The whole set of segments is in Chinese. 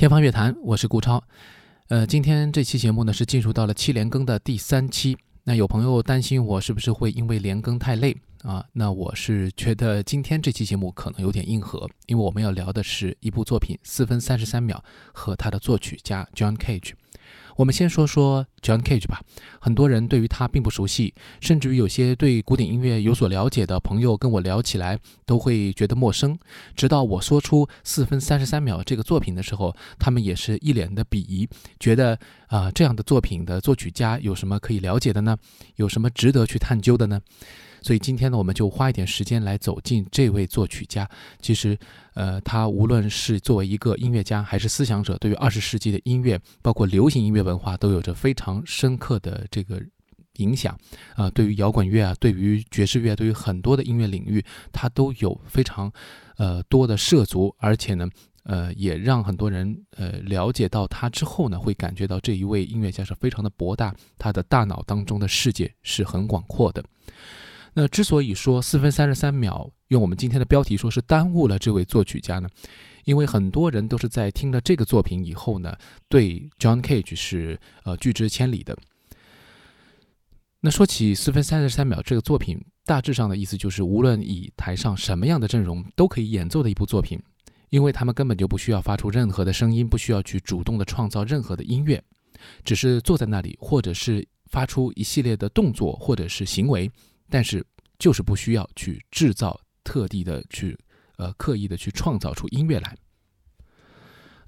天方乐坛，我是顾超。呃，今天这期节目呢是进入到了七连更的第三期。那有朋友担心我是不是会因为连更太累啊？那我是觉得今天这期节目可能有点硬核，因为我们要聊的是一部作品四分三十三秒和他的作曲家 John Cage。我们先说说 John Cage 吧。很多人对于他并不熟悉，甚至于有些对古典音乐有所了解的朋友跟我聊起来都会觉得陌生。直到我说出四分三十三秒这个作品的时候，他们也是一脸的鄙夷，觉得啊这样的作品的作曲家有什么可以了解的呢？有什么值得去探究的呢？所以今天呢，我们就花一点时间来走进这位作曲家。其实，呃，他无论是作为一个音乐家还是思想者，对于二十世纪的音乐，包括流行音乐文化，都有着非常深刻的这个影响。啊，对于摇滚乐啊，对于爵士乐，对于很多的音乐领域，他都有非常呃多的涉足，而且呢，呃，也让很多人呃了解到他之后呢，会感觉到这一位音乐家是非常的博大，他的大脑当中的世界是很广阔的。那之所以说四分三十三秒，用我们今天的标题说是耽误了这位作曲家呢？因为很多人都是在听了这个作品以后呢，对 John Cage 是呃拒之千里的。那说起四分三十三秒这个作品，大致上的意思就是，无论以台上什么样的阵容都可以演奏的一部作品，因为他们根本就不需要发出任何的声音，不需要去主动的创造任何的音乐，只是坐在那里，或者是发出一系列的动作或者是行为。但是就是不需要去制造特地的去，呃，刻意的去创造出音乐来。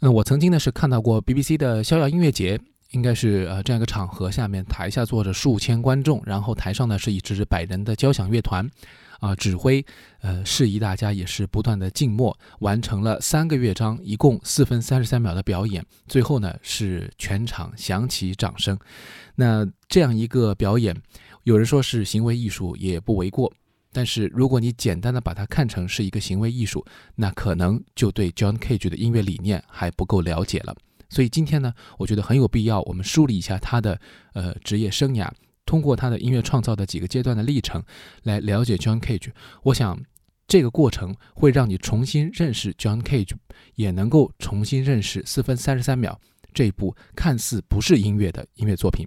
嗯，我曾经呢是看到过 BBC 的逍遥音乐节，应该是呃这样一个场合，下面台下坐着数千观众，然后台上呢是一支百人的交响乐团，啊，指挥呃示意大家也是不断的静默，完成了三个乐章，一共四分三十三秒的表演，最后呢是全场响起掌声。那这样一个表演。有人说是行为艺术也不为过，但是如果你简单的把它看成是一个行为艺术，那可能就对 John Cage 的音乐理念还不够了解了。所以今天呢，我觉得很有必要我们梳理一下他的呃职业生涯，通过他的音乐创造的几个阶段的历程来了解 John Cage。我想这个过程会让你重新认识 John Cage，也能够重新认识四分三十三秒这部看似不是音乐的音乐作品。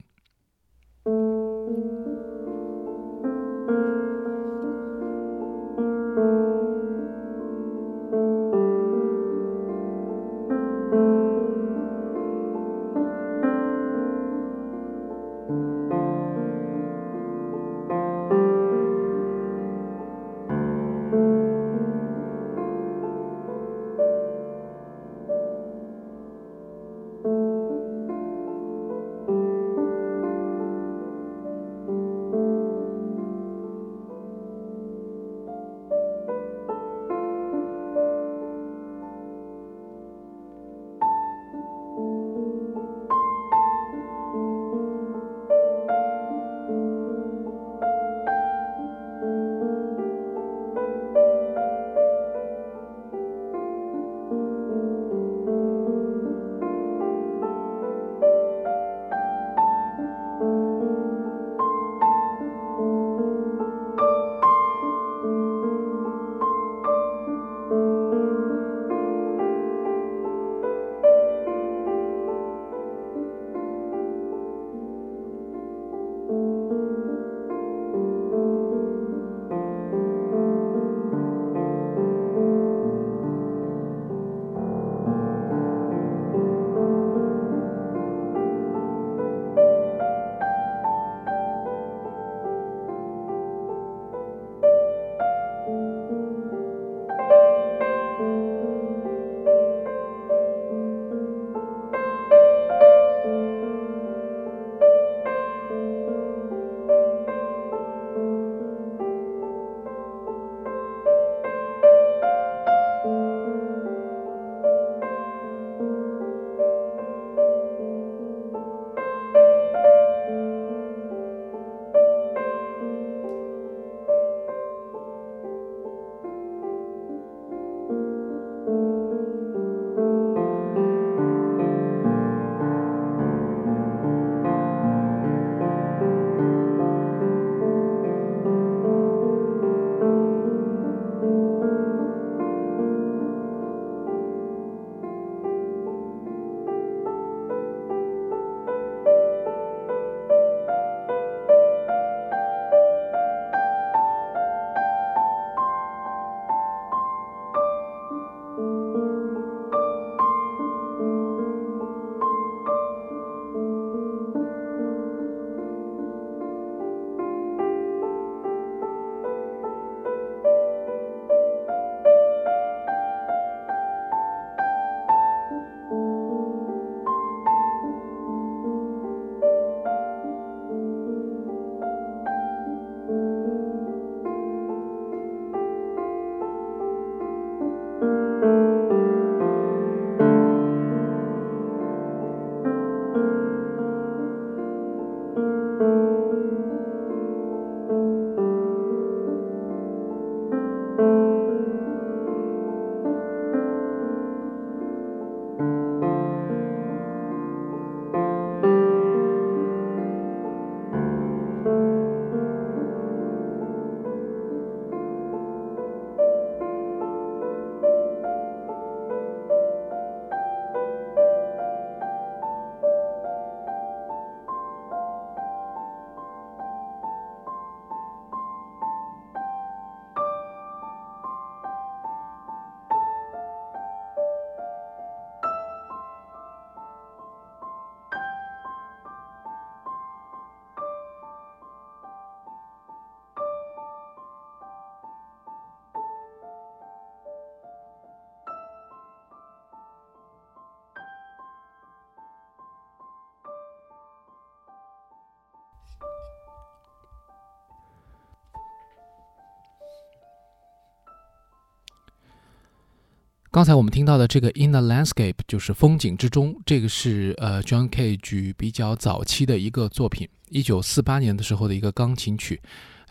刚才我们听到的这个《In the Landscape》就是风景之中，这个是呃 John Cage 比较早期的一个作品，一九四八年的时候的一个钢琴曲。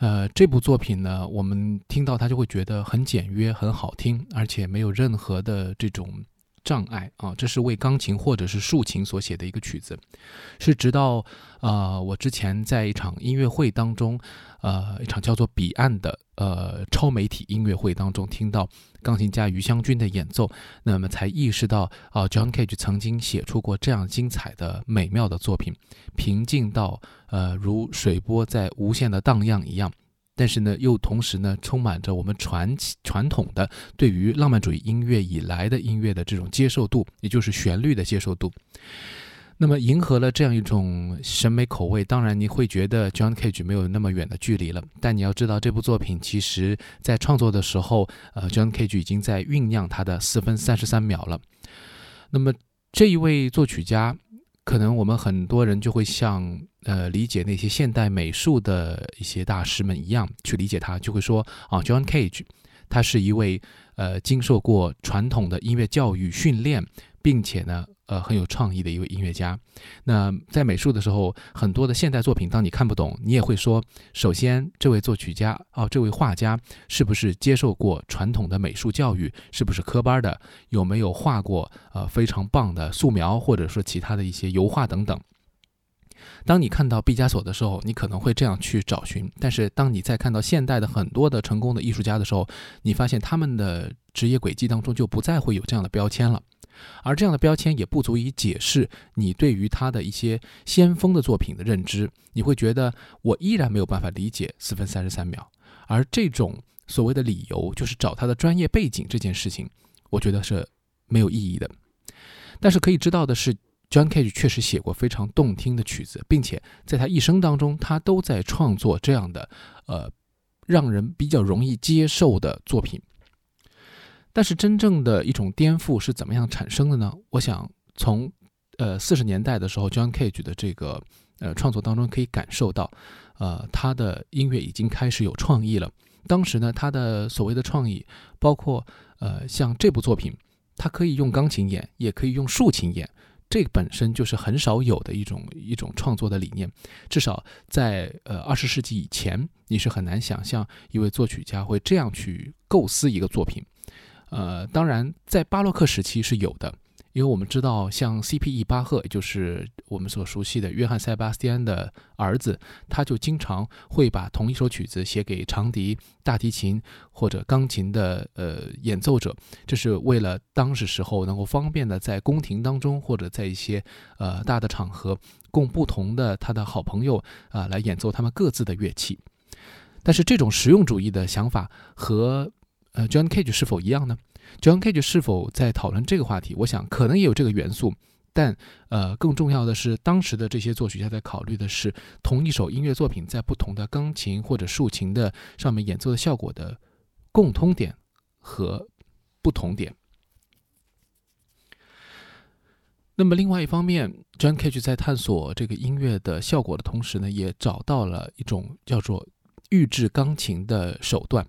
呃，这部作品呢，我们听到它就会觉得很简约、很好听，而且没有任何的这种。障碍啊，这是为钢琴或者是竖琴所写的一个曲子，是直到呃我之前在一场音乐会当中，呃一场叫做《彼岸》的呃超媒体音乐会当中听到钢琴家余香君的演奏，那么才意识到啊，John Cage 曾经写出过这样精彩的美妙的作品，平静到呃如水波在无限的荡漾一样。但是呢，又同时呢，充满着我们传传统的对于浪漫主义音乐以来的音乐的这种接受度，也就是旋律的接受度。那么，迎合了这样一种审美口味，当然你会觉得 John Cage 没有那么远的距离了。但你要知道，这部作品其实在创作的时候，呃，John Cage 已经在酝酿他的四分三十三秒了。那么，这一位作曲家。可能我们很多人就会像呃理解那些现代美术的一些大师们一样去理解他，就会说啊，John Cage，他是一位呃经受过传统的音乐教育训练，并且呢。呃，很有创意的一位音乐家。那在美术的时候，很多的现代作品，当你看不懂，你也会说：首先，这位作曲家哦，这位画家是不是接受过传统的美术教育？是不是科班的？有没有画过呃非常棒的素描，或者说其他的一些油画等等？当你看到毕加索的时候，你可能会这样去找寻。但是，当你在看到现代的很多的成功的艺术家的时候，你发现他们的职业轨迹当中就不再会有这样的标签了。而这样的标签也不足以解释你对于他的一些先锋的作品的认知，你会觉得我依然没有办法理解四分三十三秒。而这种所谓的理由，就是找他的专业背景这件事情，我觉得是没有意义的。但是可以知道的是，John Cage 确实写过非常动听的曲子，并且在他一生当中，他都在创作这样的呃让人比较容易接受的作品。但是真正的一种颠覆是怎么样产生的呢？我想从呃四十年代的时候，John Cage 的这个呃创作当中可以感受到，呃他的音乐已经开始有创意了。当时呢，他的所谓的创意包括呃像这部作品，它可以用钢琴演，也可以用竖琴演，这本身就是很少有的一种一种创作的理念。至少在呃二十世纪以前，你是很难想象一位作曲家会这样去构思一个作品。呃，当然，在巴洛克时期是有的，因为我们知道，像 C.P.E. 巴赫，也就是我们所熟悉的约翰塞巴斯蒂安的儿子，他就经常会把同一首曲子写给长笛、大提琴或者钢琴的呃演奏者，这是为了当时时候能够方便的在宫廷当中或者在一些呃大的场合，供不同的他的好朋友啊来演奏他们各自的乐器。但是这种实用主义的想法和呃，John Cage 是否一样呢？John Cage 是否在讨论这个话题？我想可能也有这个元素，但呃，更重要的是，当时的这些作曲家在考虑的是同一首音乐作品在不同的钢琴或者竖琴的上面演奏的效果的共通点和不同点。那么另外一方面，John Cage 在探索这个音乐的效果的同时呢，也找到了一种叫做预制钢琴的手段。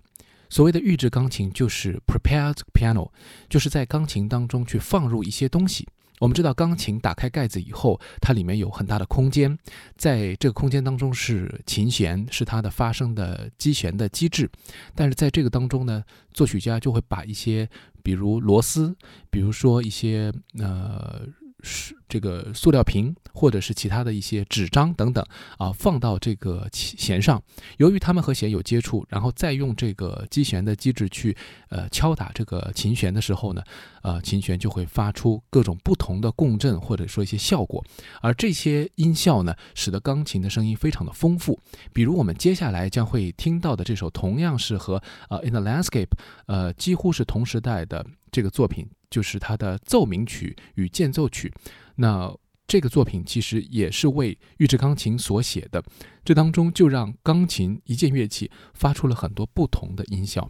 所谓的预制钢琴就是 prepared piano，就是在钢琴当中去放入一些东西，我们知道，钢琴打开盖子以后，它里面有很大的空间，在这个空间当中是琴弦，是它的发声的机弦的机制。但是在这个当中呢，作曲家就会把一些，比如螺丝，比如说一些呃。是这个塑料瓶，或者是其他的一些纸张等等啊，放到这个弦上。由于它们和弦有接触，然后再用这个击弦的机制去呃敲打这个琴弦的时候呢，呃，琴弦就会发出各种不同的共振，或者说一些效果。而这些音效呢，使得钢琴的声音非常的丰富。比如我们接下来将会听到的这首，同样是和呃《In the Landscape》呃几乎是同时代的这个作品。就是他的奏鸣曲与间奏曲，那这个作品其实也是为预制钢琴所写的，这当中就让钢琴一件乐器发出了很多不同的音效。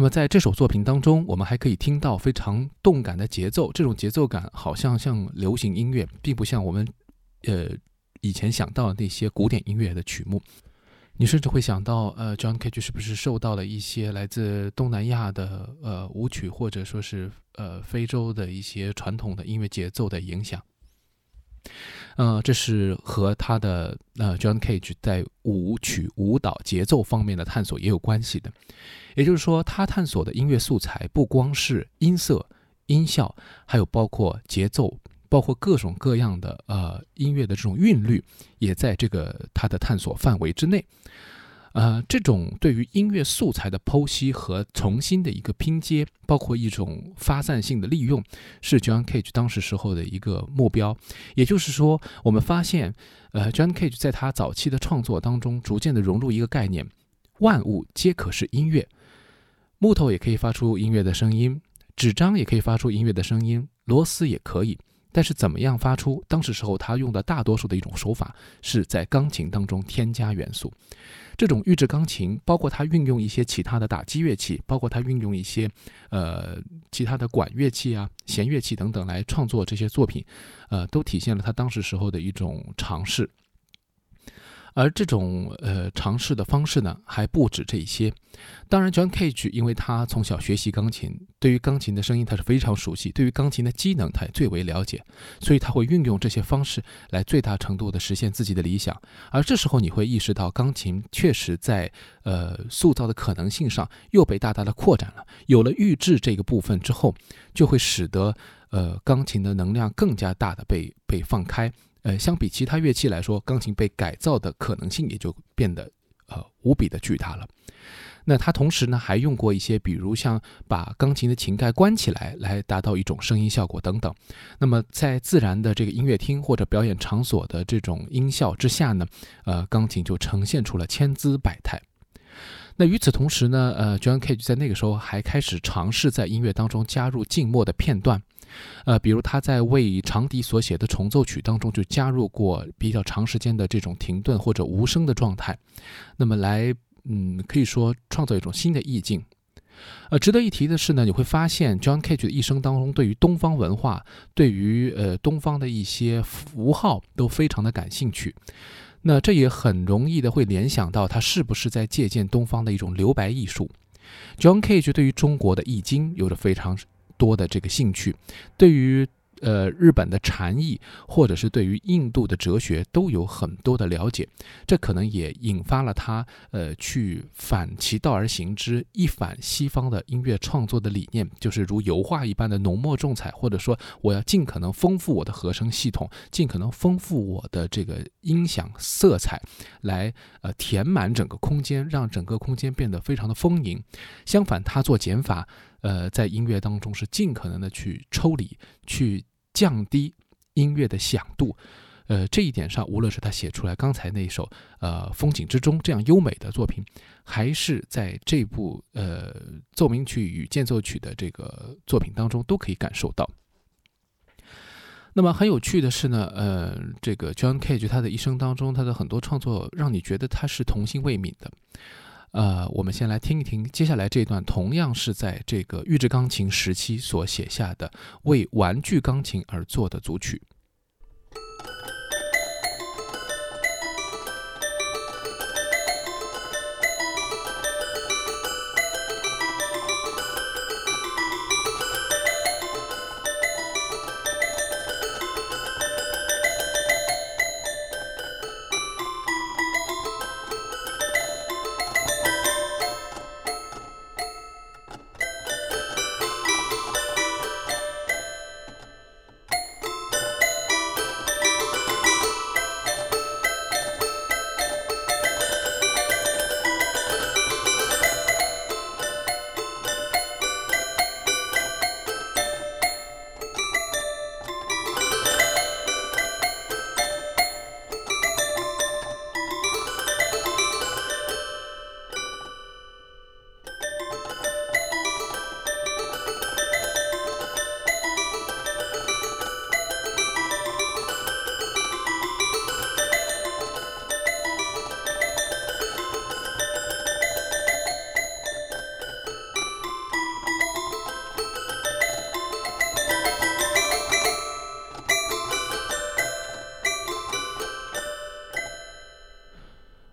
那么在这首作品当中，我们还可以听到非常动感的节奏。这种节奏感好像像流行音乐，并不像我们，呃，以前想到的那些古典音乐的曲目。你甚至会想到，呃，John Cage 是不是受到了一些来自东南亚的呃舞曲，或者说是呃非洲的一些传统的音乐节奏的影响？呃，这是和他的呃 John Cage 在舞曲、舞蹈、节奏方面的探索也有关系的。也就是说，他探索的音乐素材不光是音色、音效，还有包括节奏，包括各种各样的呃音乐的这种韵律，也在这个他的探索范围之内。呃，这种对于音乐素材的剖析和重新的一个拼接，包括一种发散性的利用，是 John Cage 当时时候的一个目标。也就是说，我们发现，呃，John Cage 在他早期的创作当中，逐渐的融入一个概念：万物皆可是音乐。木头也可以发出音乐的声音，纸张也可以发出音乐的声音，螺丝也可以。但是怎么样发出？当时时候他用的大多数的一种手法，是在钢琴当中添加元素。这种预制钢琴，包括他运用一些其他的打击乐器，包括他运用一些呃其他的管乐器啊、弦乐器等等来创作这些作品，呃，都体现了他当时时候的一种尝试。而这种呃尝试的方式呢，还不止这一些。当然，John Cage 因为他从小学习钢琴，对于钢琴的声音他是非常熟悉，对于钢琴的机能他也最为了解，所以他会运用这些方式来最大程度的实现自己的理想。而这时候你会意识到，钢琴确实在呃塑造的可能性上又被大大的扩展了。有了预制这个部分之后，就会使得呃钢琴的能量更加大的被被放开。呃，相比其他乐器来说，钢琴被改造的可能性也就变得呃无比的巨大了。那他同时呢，还用过一些，比如像把钢琴的琴盖关起来，来达到一种声音效果等等。那么在自然的这个音乐厅或者表演场所的这种音效之下呢，呃，钢琴就呈现出了千姿百态。那与此同时呢，呃，John Cage 在那个时候还开始尝试在音乐当中加入静默的片段。呃，比如他在为长笛所写的重奏曲当中就加入过比较长时间的这种停顿或者无声的状态，那么来，嗯，可以说创造一种新的意境。呃，值得一提的是呢，你会发现 John Cage 的一生当中对于东方文化，对于呃东方的一些符号都非常的感兴趣。那这也很容易的会联想到他是不是在借鉴东方的一种留白艺术。John Cage 对于中国的易经有着非常多的这个兴趣，对于。呃，日本的禅意，或者是对于印度的哲学都有很多的了解，这可能也引发了他呃去反其道而行之，一反西方的音乐创作的理念，就是如油画一般的浓墨重彩，或者说我要尽可能丰富我的和声系统，尽可能丰富我的这个音响色彩，来呃填满整个空间，让整个空间变得非常的丰盈。相反，他做减法，呃，在音乐当中是尽可能的去抽离，去。降低音乐的响度，呃，这一点上，无论是他写出来刚才那首呃《风景之中》这样优美的作品，还是在这部呃奏鸣曲与间奏曲的这个作品当中，都可以感受到。那么很有趣的是呢，呃，这个 John Cage 他的一生当中，他的很多创作让你觉得他是童心未泯的。呃，我们先来听一听接下来这段，同样是在这个预制钢琴时期所写下的，为玩具钢琴而作的组曲。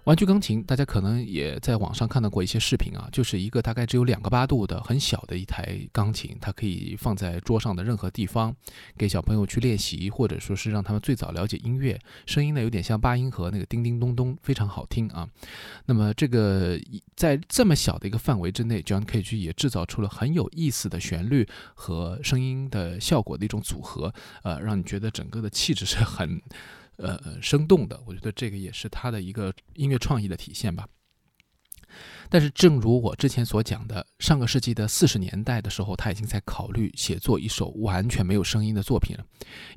玩具钢琴，大家可能也在网上看到过一些视频啊，就是一个大概只有两个八度的很小的一台钢琴，它可以放在桌上的任何地方，给小朋友去练习，或者说是让他们最早了解音乐。声音呢有点像八音盒那个叮叮咚咚，非常好听啊。那么这个在这么小的一个范围之内，John Cage 也制造出了很有意思的旋律和声音的效果的一种组合，呃，让你觉得整个的气质是很。呃，生动的，我觉得这个也是他的一个音乐创意的体现吧。但是，正如我之前所讲的，上个世纪的四十年代的时候，他已经在考虑写作一首完全没有声音的作品了，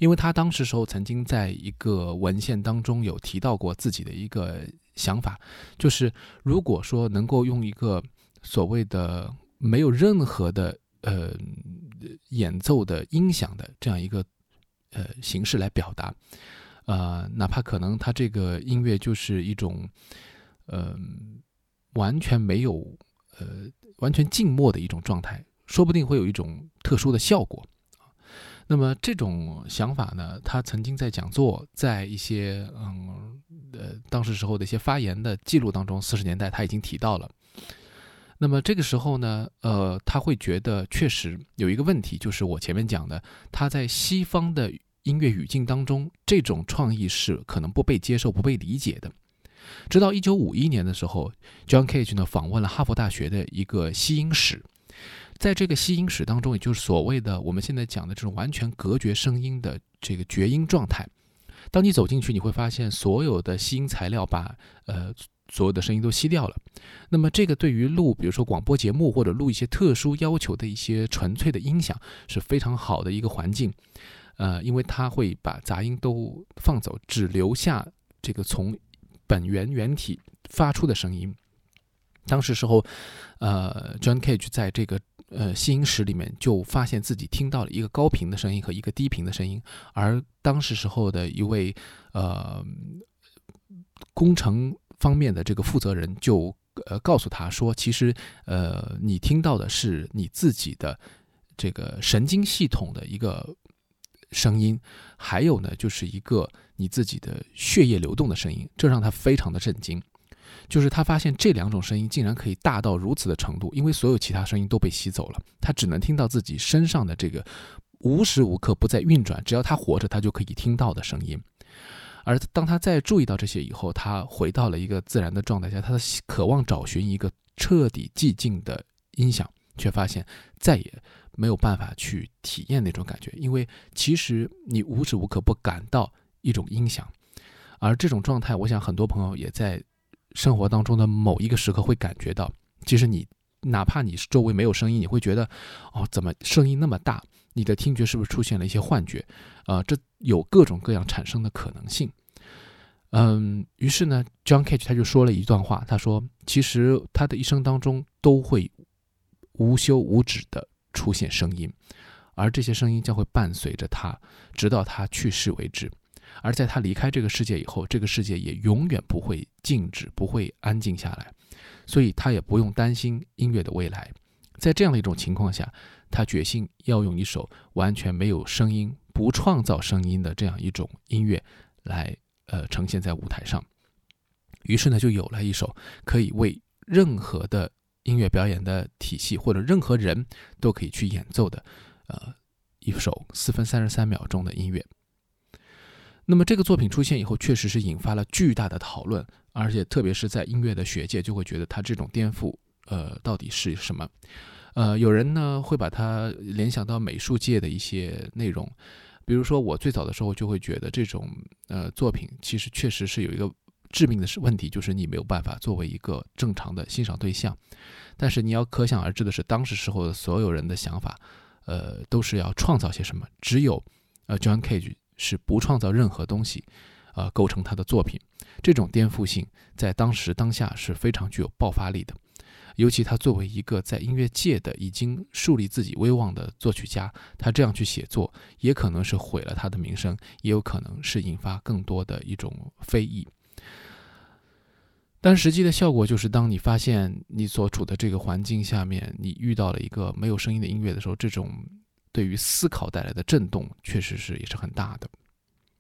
因为他当时时候曾经在一个文献当中有提到过自己的一个想法，就是如果说能够用一个所谓的没有任何的呃演奏的音响的这样一个呃形式来表达。呃，哪怕可能他这个音乐就是一种，呃，完全没有，呃，完全静默的一种状态，说不定会有一种特殊的效果那么这种想法呢，他曾经在讲座，在一些嗯呃当时时候的一些发言的记录当中，四十年代他已经提到了。那么这个时候呢，呃，他会觉得确实有一个问题，就是我前面讲的，他在西方的。音乐语境当中，这种创意是可能不被接受、不被理解的。直到一九五一年的时候，John Cage 呢访问了哈佛大学的一个吸音室，在这个吸音室当中，也就是所谓的我们现在讲的这种完全隔绝声音的这个绝音状态。当你走进去，你会发现所有的吸音材料把呃所有的声音都吸掉了。那么这个对于录，比如说广播节目或者录一些特殊要求的一些纯粹的音响是非常好的一个环境。呃，因为它会把杂音都放走，只留下这个从本源原体发出的声音。当时时候，呃，John Cage 在这个呃吸音室里面就发现自己听到了一个高频的声音和一个低频的声音，而当时时候的一位呃工程方面的这个负责人就呃告诉他说，其实呃你听到的是你自己的这个神经系统的一个。声音，还有呢，就是一个你自己的血液流动的声音，这让他非常的震惊。就是他发现这两种声音竟然可以大到如此的程度，因为所有其他声音都被吸走了，他只能听到自己身上的这个无时无刻不在运转，只要他活着，他就可以听到的声音。而当他再注意到这些以后，他回到了一个自然的状态下，他的渴望找寻一个彻底寂静的音响，却发现再也没有办法去体验那种感觉，因为其实你无时无刻不感到一种音响，而这种状态，我想很多朋友也在生活当中的某一个时刻会感觉到，其实你哪怕你周围没有声音，你会觉得哦，怎么声音那么大？你的听觉是不是出现了一些幻觉？啊，这有各种各样产生的可能性。嗯，于是呢，John Cage 他就说了一段话，他说：“其实他的一生当中都会无休无止的出现声音，而这些声音将会伴随着他，直到他去世为止。而在他离开这个世界以后，这个世界也永远不会静止，不会安静下来，所以他也不用担心音乐的未来。在这样的一种情况下，他决心要用一首完全没有声音、不创造声音的这样一种音乐来。”呃，呈现在舞台上，于是呢，就有了一首可以为任何的音乐表演的体系或者任何人都可以去演奏的，呃，一首四分三十三秒钟的音乐。那么这个作品出现以后，确实是引发了巨大的讨论，而且特别是在音乐的学界，就会觉得它这种颠覆，呃，到底是什么？呃，有人呢会把它联想到美术界的一些内容。比如说，我最早的时候就会觉得这种呃作品其实确实是有一个致命的是问题，就是你没有办法作为一个正常的欣赏对象。但是你要可想而知的是，当时时候的所有人的想法，呃，都是要创造些什么。只有呃 John Cage 是不创造任何东西，呃，构成他的作品。这种颠覆性在当时当下是非常具有爆发力的。尤其他作为一个在音乐界的已经树立自己威望的作曲家，他这样去写作，也可能是毁了他的名声，也有可能是引发更多的一种非议。但实际的效果就是，当你发现你所处的这个环境下面，你遇到了一个没有声音的音乐的时候，这种对于思考带来的震动，确实是也是很大的。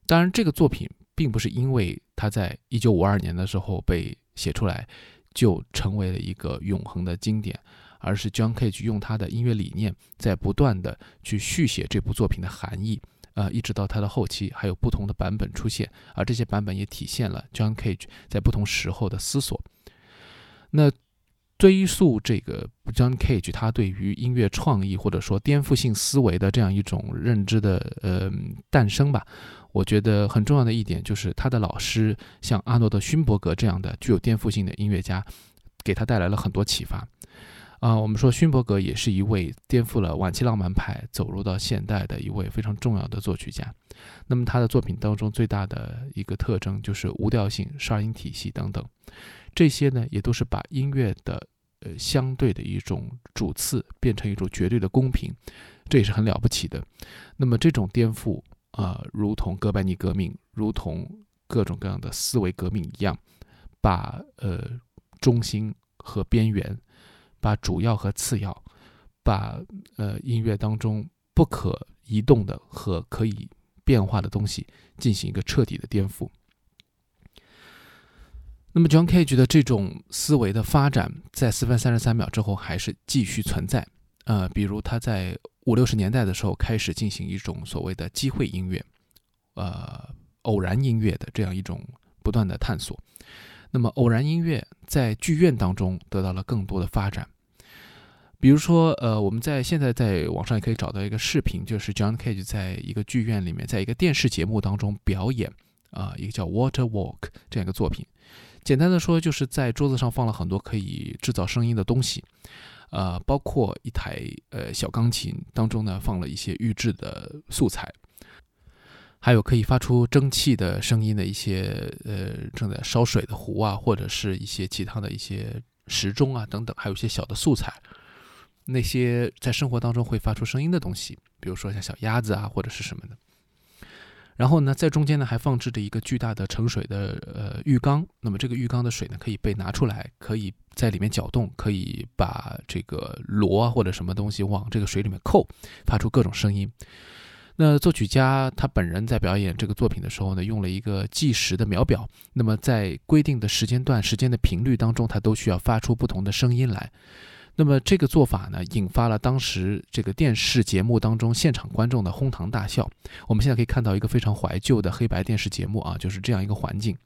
当然，这个作品并不是因为他在一九五二年的时候被写出来。就成为了一个永恒的经典，而是 John Cage 用他的音乐理念在不断的去续写这部作品的含义，呃，一直到他的后期还有不同的版本出现，而这些版本也体现了 John Cage 在不同时候的思索。那追溯这个 John Cage 他对于音乐创意或者说颠覆性思维的这样一种认知的呃诞生吧。我觉得很重要的一点就是他的老师像阿诺德·勋伯格这样的具有颠覆性的音乐家，给他带来了很多启发。啊，我们说勋伯格也是一位颠覆了晚期浪漫派走入到现代的一位非常重要的作曲家。那么他的作品当中最大的一个特征就是无调性、十二音体系等等，这些呢也都是把音乐的呃相对的一种主次变成一种绝对的公平，这也是很了不起的。那么这种颠覆。啊，如同哥白尼革命，如同各种各样的思维革命一样，把呃中心和边缘，把主要和次要，把呃音乐当中不可移动的和可以变化的东西进行一个彻底的颠覆。那么，John Cage 的这种思维的发展，在四分三十三秒之后还是继续存在。呃，比如他在。五六十年代的时候，开始进行一种所谓的机会音乐，呃，偶然音乐的这样一种不断的探索。那么，偶然音乐在剧院当中得到了更多的发展。比如说，呃，我们在现在在网上也可以找到一个视频，就是 John Cage 在一个剧院里面，在一个电视节目当中表演啊，一个叫《Water Walk》这样一个作品。简单的说，就是在桌子上放了很多可以制造声音的东西。呃，包括一台呃小钢琴当中呢，放了一些预制的素材，还有可以发出蒸汽的声音的一些呃正在烧水的壶啊，或者是一些其他的一些时钟啊等等，还有一些小的素材，那些在生活当中会发出声音的东西，比如说像小鸭子啊或者是什么的。然后呢，在中间呢还放置着一个巨大的盛水的呃浴缸，那么这个浴缸的水呢可以被拿出来，可以在里面搅动，可以把这个螺啊或者什么东西往这个水里面扣，发出各种声音。那作曲家他本人在表演这个作品的时候呢，用了一个计时的秒表，那么在规定的时间段、时间的频率当中，他都需要发出不同的声音来。那么这个做法呢，引发了当时这个电视节目当中现场观众的哄堂大笑。我们现在可以看到一个非常怀旧的黑白电视节目啊，就是这样一个环境。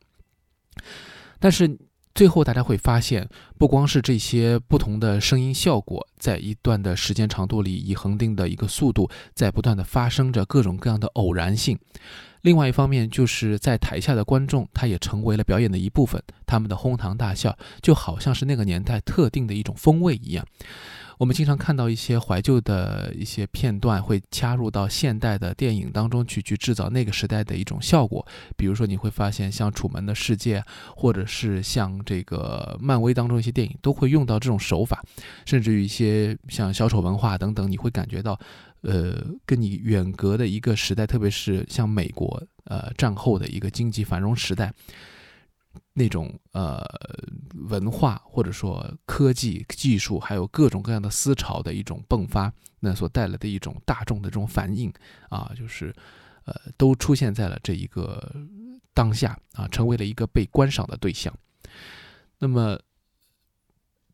但是。最后，大家会发现，不光是这些不同的声音效果，在一段的时间长度里，以恒定的一个速度，在不断的发生着各种各样的偶然性。另外一方面，就是在台下的观众，他也成为了表演的一部分，他们的哄堂大笑，就好像是那个年代特定的一种风味一样。我们经常看到一些怀旧的一些片段，会加入到现代的电影当中去，去制造那个时代的一种效果。比如说，你会发现像《楚门的世界》，或者是像这个漫威当中一些电影，都会用到这种手法。甚至于一些像小丑文化等等，你会感觉到，呃，跟你远隔的一个时代，特别是像美国，呃，战后的一个经济繁荣时代。那种呃文化或者说科技技术，还有各种各样的思潮的一种迸发，那所带来的一种大众的这种反应啊，就是呃都出现在了这一个当下啊，成为了一个被观赏的对象。那么。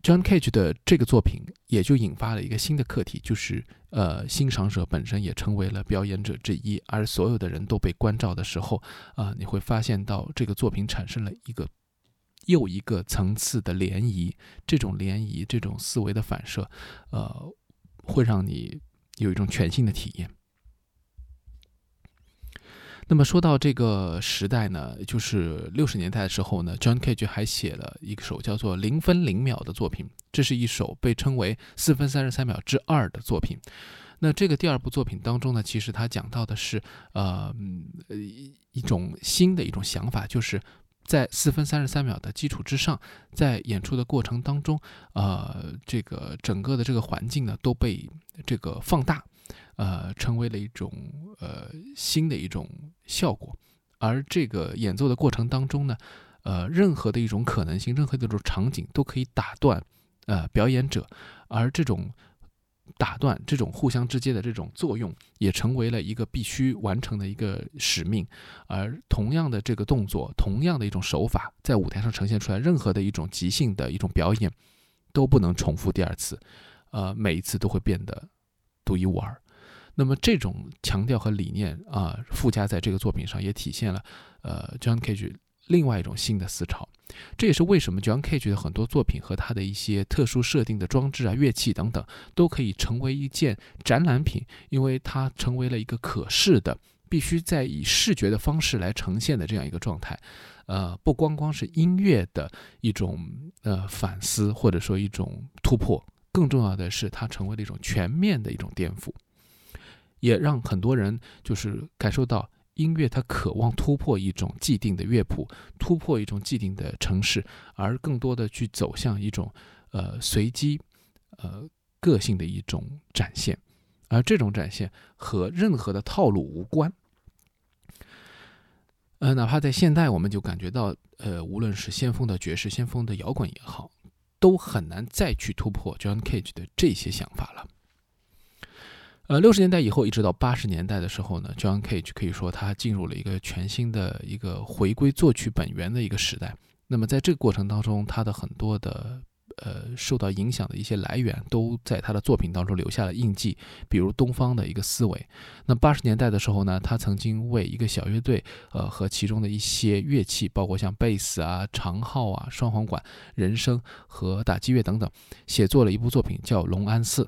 John Cage 的这个作品也就引发了一个新的课题，就是呃，欣赏者本身也成为了表演者之一，而所有的人都被关照的时候，啊，你会发现到这个作品产生了一个又一个层次的涟漪，这种涟漪，这种思维的反射，呃，会让你有一种全新的体验。那么说到这个时代呢，就是六十年代的时候呢，John Cage 还写了一首叫做《零分零秒》的作品，这是一首被称为四分三十三秒之二的作品。那这个第二部作品当中呢，其实他讲到的是，呃，一种新的一种想法，就是在四分三十三秒的基础之上，在演出的过程当中，呃，这个整个的这个环境呢都被这个放大。呃，成为了一种呃新的一种效果，而这个演奏的过程当中呢，呃，任何的一种可能性，任何的一种场景都可以打断呃表演者，而这种打断，这种互相之间的这种作用，也成为了一个必须完成的一个使命。而同样的这个动作，同样的一种手法，在舞台上呈现出来，任何的一种即兴的一种表演都不能重复第二次，呃，每一次都会变得独一无二。那么这种强调和理念啊，附加在这个作品上，也体现了呃，John Cage 另外一种新的思潮。这也是为什么 John Cage 的很多作品和他的一些特殊设定的装置啊、乐器等等，都可以成为一件展览品，因为它成为了一个可视的、必须在以视觉的方式来呈现的这样一个状态。呃，不光光是音乐的一种呃反思，或者说一种突破，更重要的是它成为了一种全面的一种颠覆。也让很多人就是感受到音乐，它渴望突破一种既定的乐谱，突破一种既定的城市，而更多的去走向一种呃随机、呃个性的一种展现，而这种展现和任何的套路无关。呃，哪怕在现代，我们就感觉到，呃，无论是先锋的爵士、先锋的摇滚也好，都很难再去突破 John Cage 的这些想法了。呃，六十年代以后，一直到八十年代的时候呢，John Cage 可以说他进入了一个全新的一个回归作曲本源的一个时代。那么在这个过程当中，他的很多的呃受到影响的一些来源，都在他的作品当中留下了印记。比如东方的一个思维。那八十年代的时候呢，他曾经为一个小乐队，呃和其中的一些乐器，包括像贝斯啊、长号啊、双簧管、人声和打击乐等等，写作了一部作品叫《龙安寺》。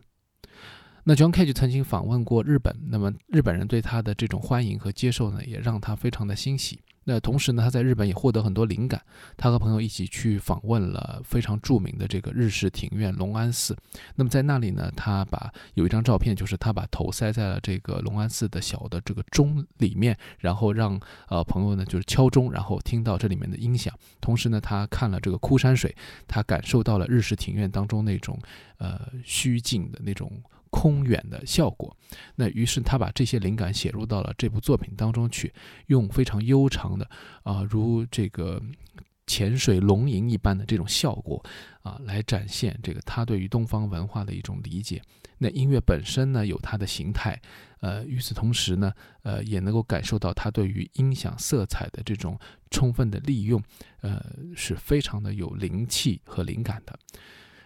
那 John Cage 曾经访问过日本，那么日本人对他的这种欢迎和接受呢，也让他非常的欣喜。那同时呢，他在日本也获得很多灵感。他和朋友一起去访问了非常著名的这个日式庭院龙安寺。那么在那里呢，他把有一张照片，就是他把头塞在了这个龙安寺的小的这个钟里面，然后让呃朋友呢就是敲钟，然后听到这里面的音响。同时呢，他看了这个枯山水，他感受到了日式庭院当中那种呃虚静的那种。空远的效果，那于是他把这些灵感写入到了这部作品当中去，用非常悠长的啊，如这个潜水龙吟一般的这种效果啊，来展现这个他对于东方文化的一种理解。那音乐本身呢，有它的形态，呃，与此同时呢，呃，也能够感受到他对于音响色彩的这种充分的利用，呃，是非常的有灵气和灵感的。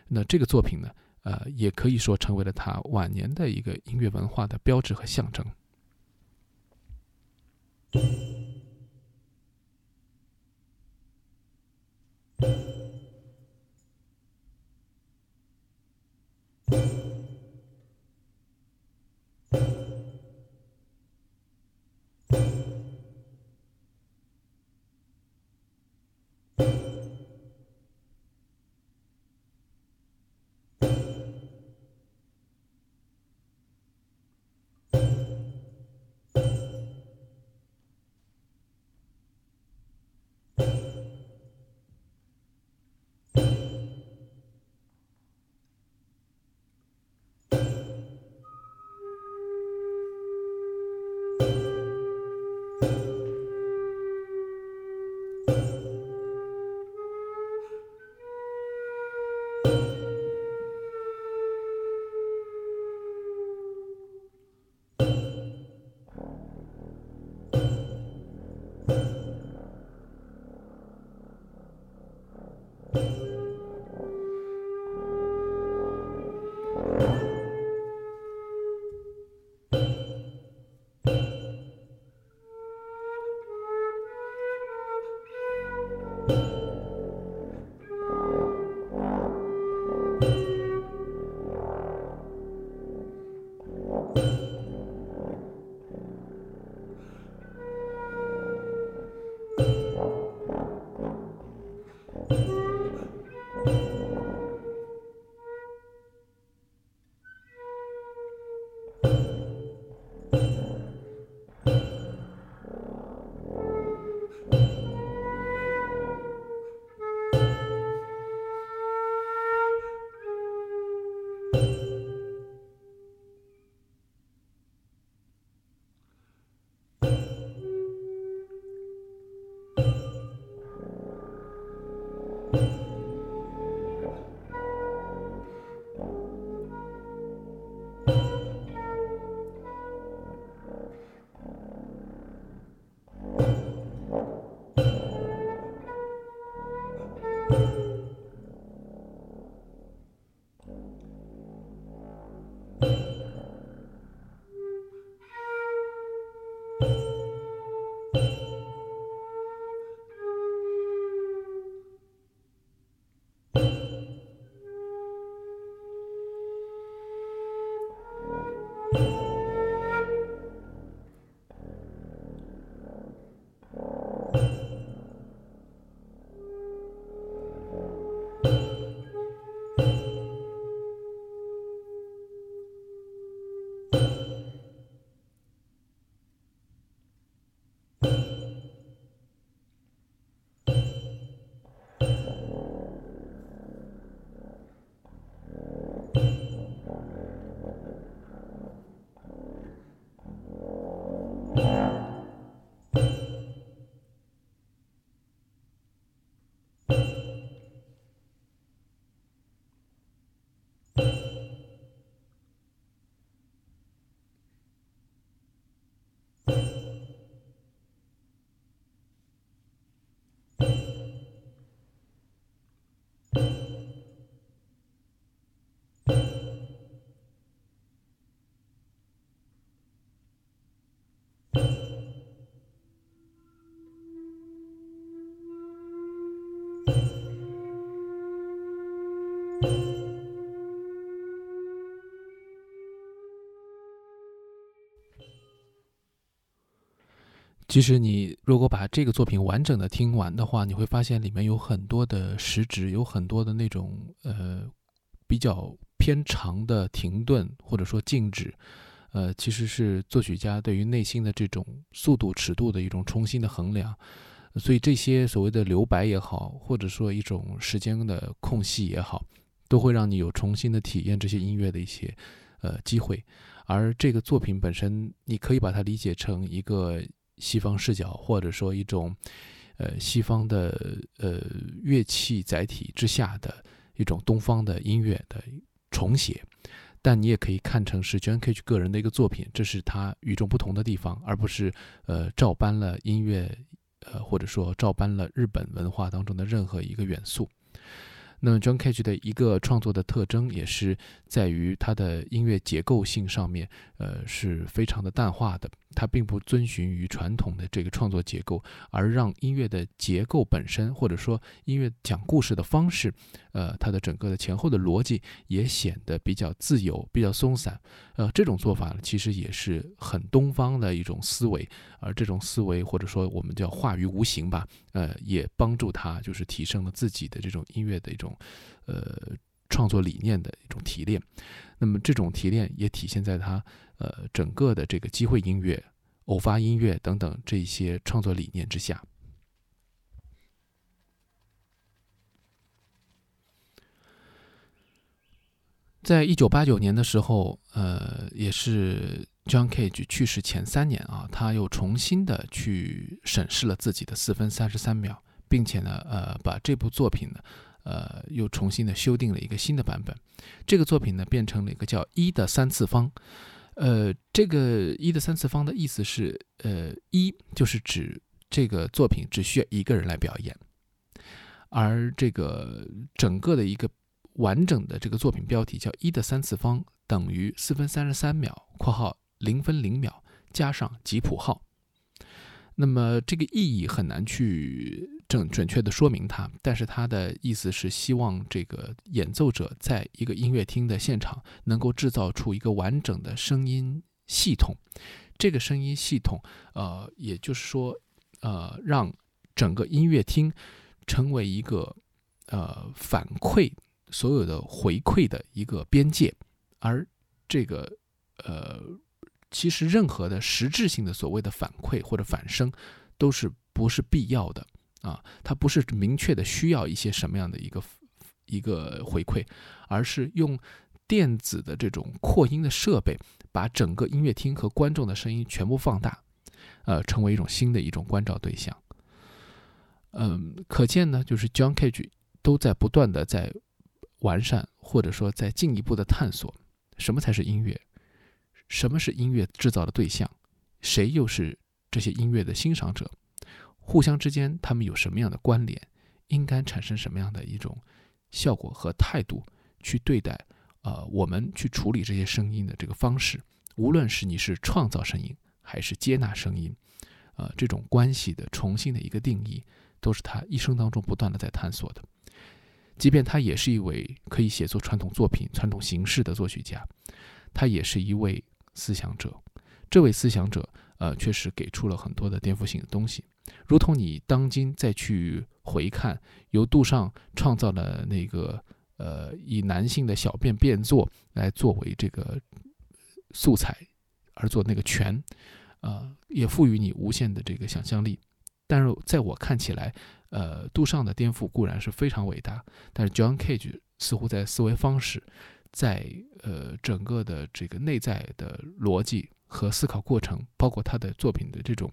那这个作品呢，呃，也可以说成为了他晚年的一个音乐文化的标志和象征。其实，你如果把这个作品完整的听完的话，你会发现里面有很多的时值，有很多的那种呃比较偏长的停顿或者说静止，呃，其实是作曲家对于内心的这种速度尺度的一种重新的衡量。所以，这些所谓的留白也好，或者说一种时间的空隙也好，都会让你有重新的体验这些音乐的一些呃机会。而这个作品本身，你可以把它理解成一个。西方视角，或者说一种，呃西方的呃乐器载体之下的一种东方的音乐的重写。但你也可以看成是 John Cage 个人的一个作品，这是他与众不同的地方，而不是呃照搬了音乐，呃或者说照搬了日本文化当中的任何一个元素。那么 John Cage 的一个创作的特征也是在于他的音乐结构性上面，呃是非常的淡化的。它并不遵循于传统的这个创作结构，而让音乐的结构本身，或者说音乐讲故事的方式，呃，它的整个的前后的逻辑也显得比较自由、比较松散。呃，这种做法呢，其实也是很东方的一种思维，而这种思维或者说我们叫化于无形吧，呃，也帮助他就是提升了自己的这种音乐的一种，呃，创作理念的一种提炼。那么这种提炼也体现在他。呃，整个的这个机会音乐、偶发音乐等等这些创作理念之下，在一九八九年的时候，呃，也是 John Cage 去世前三年啊，他又重新的去审视了自己的四分三十三秒，并且呢，呃，把这部作品呢，呃，又重新的修订了一个新的版本。这个作品呢，变成了一个叫一的三次方。呃，这个一的三次方的意思是，呃，一就是指这个作品只需要一个人来表演，而这个整个的一个完整的这个作品标题叫一的三次方等于四分三十三秒（括号零分零秒加上吉普号）。那么这个意义很难去正准确的说明它，但是它的意思是希望这个演奏者在一个音乐厅的现场能够制造出一个完整的声音系统，这个声音系统，呃，也就是说，呃，让整个音乐厅成为一个呃反馈所有的回馈的一个边界，而这个呃。其实，任何的实质性的所谓的反馈或者反声，都是不是必要的啊？它不是明确的需要一些什么样的一个一个回馈，而是用电子的这种扩音的设备，把整个音乐厅和观众的声音全部放大，呃，成为一种新的一种关照对象。嗯，可见呢，就是 John Cage 都在不断的在完善，或者说在进一步的探索，什么才是音乐。什么是音乐制造的对象？谁又是这些音乐的欣赏者？互相之间他们有什么样的关联？应该产生什么样的一种效果和态度去对待？呃，我们去处理这些声音的这个方式，无论是你是创造声音还是接纳声音，呃，这种关系的重新的一个定义，都是他一生当中不断的在探索的。即便他也是一位可以写作传统作品、传统形式的作曲家，他也是一位。思想者，这位思想者，呃，确实给出了很多的颠覆性的东西。如同你当今再去回看，由杜尚创造了那个，呃，以男性的小便变作来作为这个素材而做那个拳，呃，也赋予你无限的这个想象力。但是在我看起来，呃，杜尚的颠覆固然是非常伟大，但是 John Cage 似乎在思维方式。在呃整个的这个内在的逻辑和思考过程，包括他的作品的这种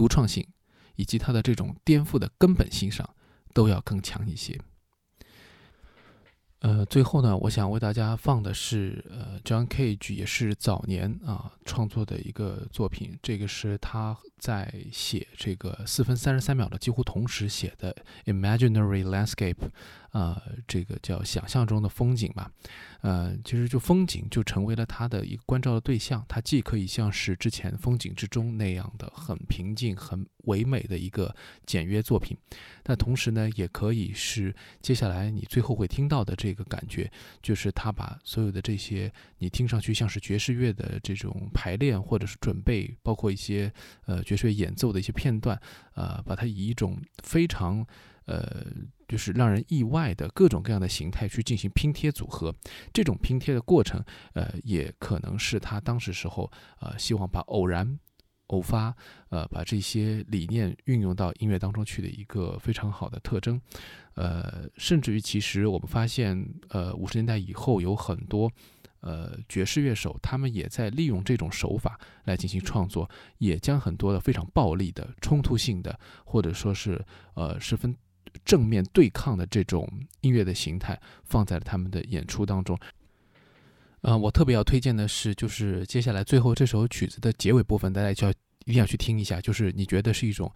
独创性，以及它的这种颠覆的根本性上，都要更强一些。呃，最后呢，我想为大家放的是，呃，John Cage 也是早年啊创作的一个作品。这个是他在写这个四分三十三秒的几乎同时写的《Imaginary Landscape》，呃，这个叫想象中的风景吧。呃，其实就风景就成为了他的一个关照的对象。他既可以像是之前风景之中那样的很平静、很唯美的一个简约作品，但同时呢，也可以是接下来你最后会听到的这个感觉，就是他把所有的这些你听上去像是爵士乐的这种排练或者是准备，包括一些呃爵士乐演奏的一些片段，呃，把它以一种非常。呃，就是让人意外的各种各样的形态去进行拼贴组合，这种拼贴的过程，呃，也可能是他当时时候，呃，希望把偶然、偶发，呃，把这些理念运用到音乐当中去的一个非常好的特征。呃，甚至于其实我们发现，呃，五十年代以后有很多，呃爵士乐手，他们也在利用这种手法来进行创作，也将很多的非常暴力的、冲突性的，或者说是呃十分正面对抗的这种音乐的形态放在了他们的演出当中。呃，我特别要推荐的是，就是接下来最后这首曲子的结尾部分，大家就要一定要去听一下。就是你觉得是一种，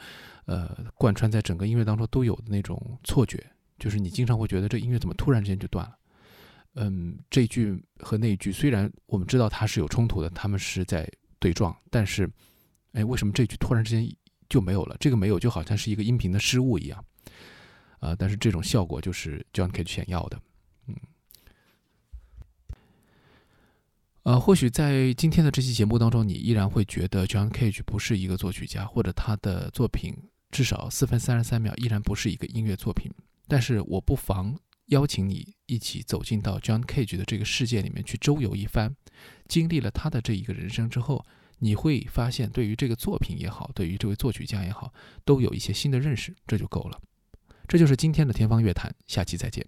呃，贯穿在整个音乐当中都有的那种错觉，就是你经常会觉得这音乐怎么突然之间就断了。嗯，这句和那一句虽然我们知道它是有冲突的，他们是在对撞，但是，哎，为什么这句突然之间就没有了？这个没有就好像是一个音频的失误一样。啊，但是这种效果就是 John Cage 想要的。嗯。呃，或许在今天的这期节目当中，你依然会觉得 John Cage 不是一个作曲家，或者他的作品至少四分三十三秒依然不是一个音乐作品。但是我不妨邀请你一起走进到 John Cage 的这个世界里面去周游一番，经历了他的这一个人生之后，你会发现对于这个作品也好，对于这位作曲家也好，都有一些新的认识，这就够了。这就是今天的天方乐坛，下期再见。